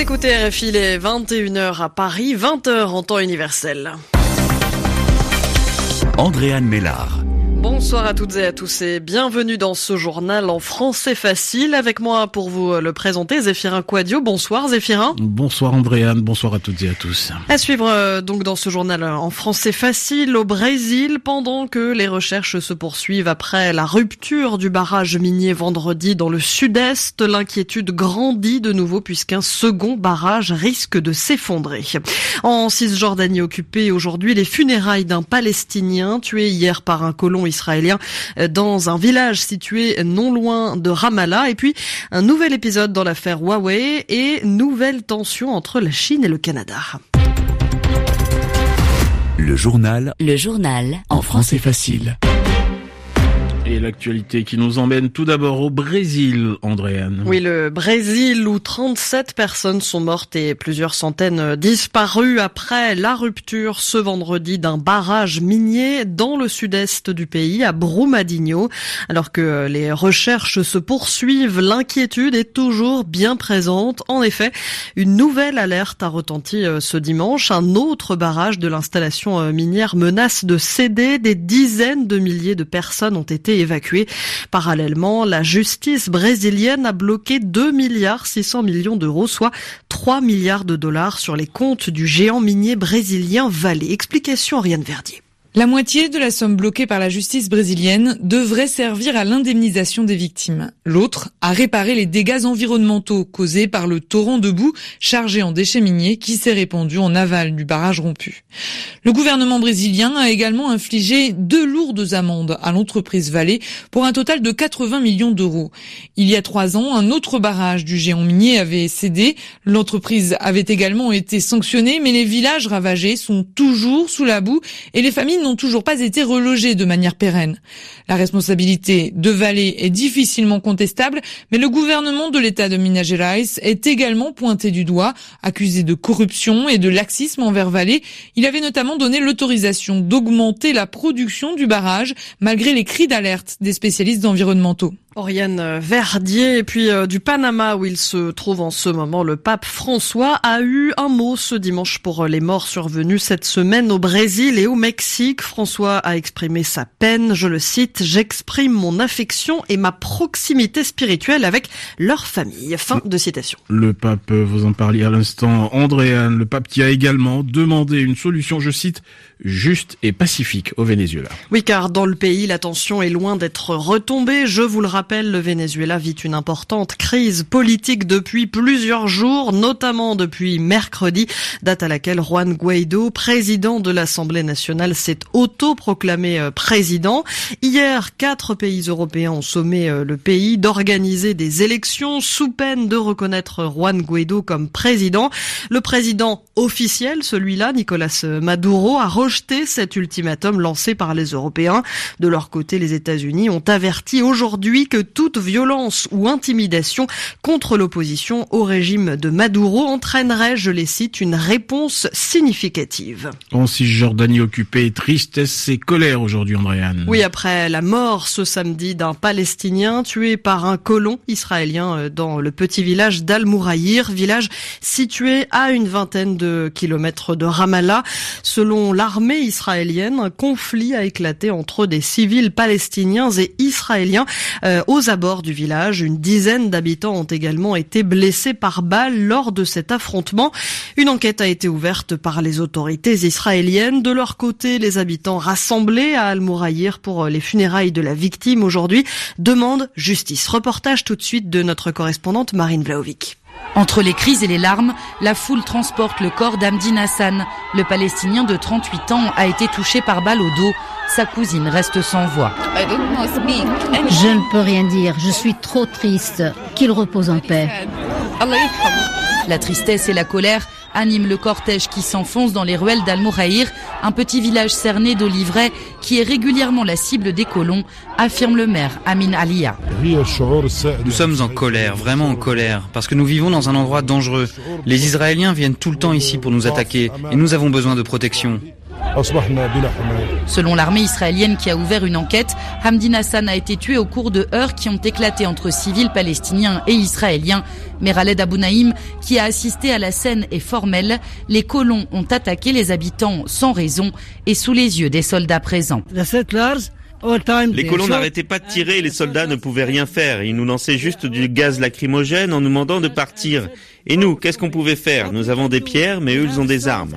Écoutez RFI les 21h à Paris, 20h en temps universel. Andréane Mélard. Bonsoir à toutes et à tous et bienvenue dans ce journal en français facile. Avec moi pour vous le présenter, Zéphirin Quadio. Bonsoir Zéphirin. Bonsoir Andréane, bonsoir à toutes et à tous. À suivre euh, donc dans ce journal en français facile au Brésil pendant que les recherches se poursuivent après la rupture du barrage minier vendredi dans le sud-est. L'inquiétude grandit de nouveau puisqu'un second barrage risque de s'effondrer. En Cisjordanie occupée aujourd'hui, les funérailles d'un Palestinien tué hier par un colon israélien euh, dans un village situé non loin de Ramallah. Et puis un nouvel épisode dans l'affaire Huawei et nouvelle tension entre la Chine et le Canada. Le journal. Le journal. En français facile. Et l'actualité qui nous emmène tout d'abord au Brésil, Andréane. Oui, le Brésil où 37 personnes sont mortes et plusieurs centaines disparues après la rupture ce vendredi d'un barrage minier dans le sud-est du pays, à Brumadinho. Alors que les recherches se poursuivent, l'inquiétude est toujours bien présente. En effet, une nouvelle alerte a retenti euh, ce dimanche. Un autre barrage de l'installation euh, minière menace de céder. Des dizaines de milliers de personnes ont été évacués. Parallèlement, la justice brésilienne a bloqué 2 milliards 600 millions d'euros, soit 3 milliards de dollars sur les comptes du géant minier brésilien Vale. Explication Ariane Verdier. La moitié de la somme bloquée par la justice brésilienne devrait servir à l'indemnisation des victimes. L'autre à réparer les dégâts environnementaux causés par le torrent de boue chargé en déchets miniers qui s'est répandu en aval du barrage rompu. Le gouvernement brésilien a également infligé deux lourdes amendes à l'entreprise Vallée pour un total de 80 millions d'euros. Il y a trois ans, un autre barrage du géant minier avait cédé. L'entreprise avait également été sanctionnée, mais les villages ravagés sont toujours sous la boue et les familles n'ont toujours pas été relogés de manière pérenne. La responsabilité de Vallée est difficilement contestable, mais le gouvernement de l'État de Minas Gerais est également pointé du doigt, accusé de corruption et de laxisme envers Vallée. Il avait notamment donné l'autorisation d'augmenter la production du barrage, malgré les cris d'alerte des spécialistes environnementaux. Oriane Verdier et puis euh, du Panama où il se trouve en ce moment le pape François a eu un mot ce dimanche pour euh, les morts survenus cette semaine au Brésil et au Mexique. François a exprimé sa peine, je le cite, j'exprime mon affection et ma proximité spirituelle avec leur famille. Fin de citation. Le pape, vous en parliez à l'instant, Andréane, le pape qui a également demandé une solution, je cite, juste et pacifique au Venezuela. Oui, car dans le pays, la tension est loin d'être retombée. Je vous le rappelle, le Venezuela vit une importante crise politique depuis plusieurs jours, notamment depuis mercredi, date à laquelle Juan Guaido, président de l'Assemblée nationale, s'est autoproclamé euh, président. Hier, quatre pays européens ont sommé euh, le pays d'organiser des élections sous peine de reconnaître Juan Guaido comme président. Le président officiel, celui-là, Nicolas Maduro, a rejeté cet ultimatum lancé par les Européens. De leur côté, les États-Unis ont averti aujourd'hui que toute violence ou intimidation contre l'opposition au régime de Maduro entraînerait, je les cite, une réponse significative. En Cisjordanie occupée, tristesse et colère aujourd'hui, Andréane. Oui, après la mort ce samedi d'un Palestinien tué par un colon israélien euh, dans le petit village d'Al-Mouraïr, village situé à une vingtaine de kilomètres de Ramallah. Selon l'armée l'armée israélienne, un conflit a éclaté entre des civils palestiniens et israéliens euh, aux abords du village. Une dizaine d'habitants ont également été blessés par balle lors de cet affrontement. Une enquête a été ouverte par les autorités israéliennes. De leur côté, les habitants rassemblés à Al-Mouraïr pour les funérailles de la victime aujourd'hui demandent justice. Reportage tout de suite de notre correspondante Marine Vlaovic. Entre les cris et les larmes, la foule transporte le corps d'Amdin Hassan. Le Palestinien de 38 ans a été touché par balle au dos. Sa cousine reste sans voix. Je ne peux rien dire. Je suis trop triste. Qu'il repose en paix. La tristesse et la colère animent le cortège qui s'enfonce dans les ruelles d'Al-Mouraïr, un petit village cerné d'Olivray qui est régulièrement la cible des colons, affirme le maire Amin Alia. Nous sommes en colère, vraiment en colère, parce que nous vivons dans un endroit dangereux. Les Israéliens viennent tout le temps ici pour nous attaquer et nous avons besoin de protection. Selon l'armée israélienne qui a ouvert une enquête, Hamdi Hassan a été tué au cours de heurts qui ont éclaté entre civils palestiniens et israéliens. Mais Khaled Abou Naïm, qui a assisté à la scène, est formel. Les colons ont attaqué les habitants sans raison et sous les yeux des soldats présents. Les colons n'arrêtaient pas de tirer et les soldats ne pouvaient rien faire. Ils nous lançaient juste du gaz lacrymogène en nous demandant de partir. Et nous, qu'est-ce qu'on pouvait faire? Nous avons des pierres, mais eux, ils ont des armes.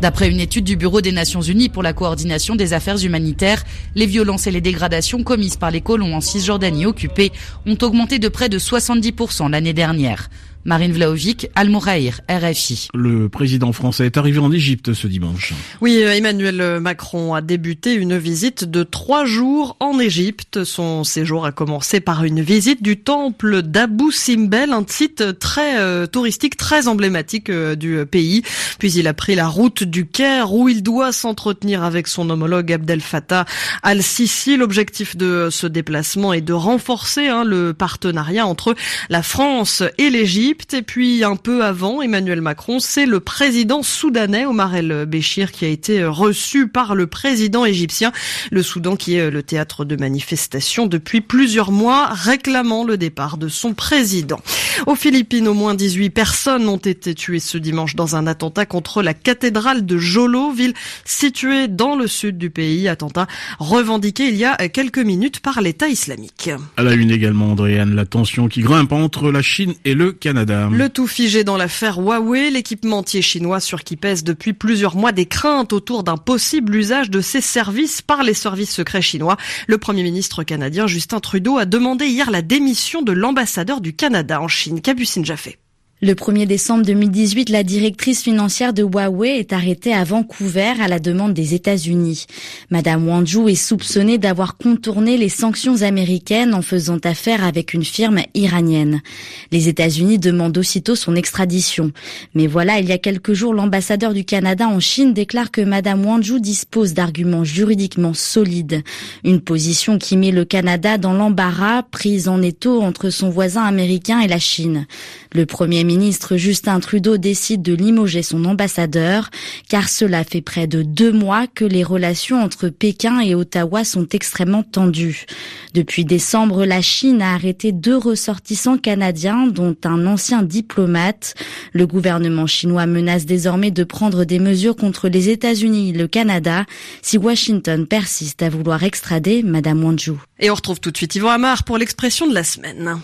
D'après une étude du Bureau des Nations Unies pour la coordination des affaires humanitaires, les violences et les dégradations commises par les colons en Cisjordanie occupée ont augmenté de près de 70% l'année dernière. Marine Vlaovic, Al RFI. Le président français est arrivé en Égypte ce dimanche. Oui, euh, Emmanuel Macron a débuté une visite de trois jours en Égypte. Son séjour a commencé par une visite du temple d'Abu Simbel, un site très euh, touristique, très emblématique euh, du pays. Puis il a pris la route du Caire où il doit s'entretenir avec son homologue Abdel Fattah al-Sisi. L'objectif de ce déplacement est de renforcer hein, le partenariat entre la France et l'Égypte et puis un peu avant, Emmanuel Macron, c'est le président soudanais Omar el-Béchir qui a été reçu par le président égyptien. Le Soudan qui est le théâtre de manifestations depuis plusieurs mois réclamant le départ de son président. Aux Philippines, au moins 18 personnes ont été tuées ce dimanche dans un attentat contre la cathédrale de Jolo, ville située dans le sud du pays. Attentat revendiqué il y a quelques minutes par l'État islamique. À la une également, la tension qui grimpe entre la Chine et le Canada. Le tout figé dans l'affaire Huawei, l'équipementier chinois sur qui pèse depuis plusieurs mois des craintes autour d'un possible usage de ses services par les services secrets chinois. Le Premier ministre canadien Justin Trudeau a demandé hier la démission de l'ambassadeur du Canada en Chine, Capucine Jaffé. Le 1er décembre 2018, la directrice financière de Huawei est arrêtée à Vancouver à la demande des États-Unis. Madame Wang est soupçonnée d'avoir contourné les sanctions américaines en faisant affaire avec une firme iranienne. Les États-Unis demandent aussitôt son extradition. Mais voilà, il y a quelques jours, l'ambassadeur du Canada en Chine déclare que Madame Wang dispose d'arguments juridiquement solides. Une position qui met le Canada dans l'embarras, prise en étau entre son voisin américain et la Chine. Le premier ministre Justin Trudeau décide de limoger son ambassadeur, car cela fait près de deux mois que les relations entre Pékin et Ottawa sont extrêmement tendues. Depuis décembre, la Chine a arrêté deux ressortissants canadiens, dont un ancien diplomate. Le gouvernement chinois menace désormais de prendre des mesures contre les États-Unis et le Canada si Washington persiste à vouloir extrader Madame Wanzhou. Et on retrouve tout de suite Yvan Amar pour l'expression de la semaine.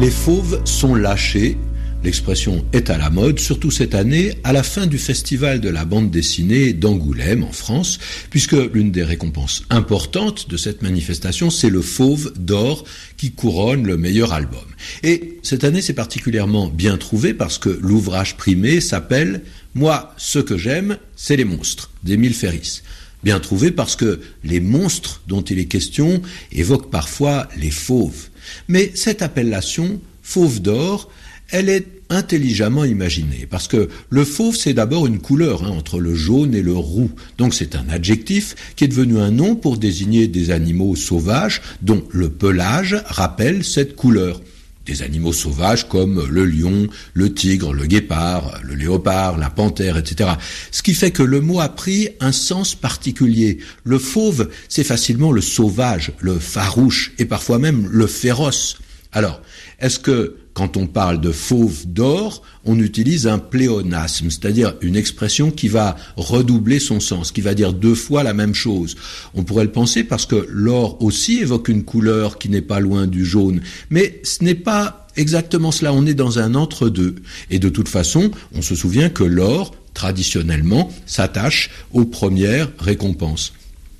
Les fauves sont lâchés. L'expression est à la mode, surtout cette année, à la fin du festival de la bande dessinée d'Angoulême en France, puisque l'une des récompenses importantes de cette manifestation, c'est le fauve d'or qui couronne le meilleur album. Et cette année, c'est particulièrement bien trouvé parce que l'ouvrage primé s'appelle Moi, ce que j'aime, c'est les monstres, d'Émile Ferris. Bien trouvé parce que les monstres dont il est question évoquent parfois les fauves. Mais cette appellation, fauve d'or, elle est intelligemment imaginée, parce que le fauve, c'est d'abord une couleur, hein, entre le jaune et le roux. Donc c'est un adjectif qui est devenu un nom pour désigner des animaux sauvages dont le pelage rappelle cette couleur des animaux sauvages comme le lion, le tigre, le guépard, le léopard, la panthère, etc. Ce qui fait que le mot a pris un sens particulier. Le fauve, c'est facilement le sauvage, le farouche et parfois même le féroce. Alors, est-ce que quand on parle de fauve d'or, on utilise un pléonasme, c'est-à-dire une expression qui va redoubler son sens, qui va dire deux fois la même chose? On pourrait le penser parce que l'or aussi évoque une couleur qui n'est pas loin du jaune, mais ce n'est pas exactement cela, on est dans un entre-deux. Et de toute façon, on se souvient que l'or, traditionnellement, s'attache aux premières récompenses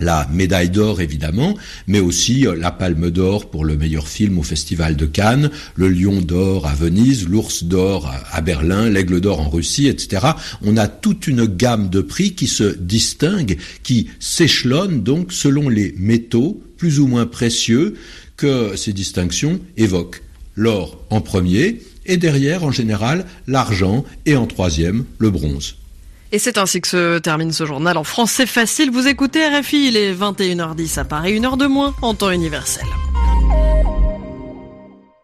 la médaille d'or évidemment, mais aussi euh, la palme d'or pour le meilleur film au Festival de Cannes, le lion d'or à Venise, l'ours d'or à Berlin, l'aigle d'or en Russie, etc. On a toute une gamme de prix qui se distingue, qui s'échelonne donc selon les métaux plus ou moins précieux que ces distinctions évoquent. L'or en premier, et derrière en général l'argent, et en troisième le bronze. Et c'est ainsi que se termine ce journal en français facile. Vous écoutez RFI, il est 21h10 à Paris, une heure de moins en temps universel.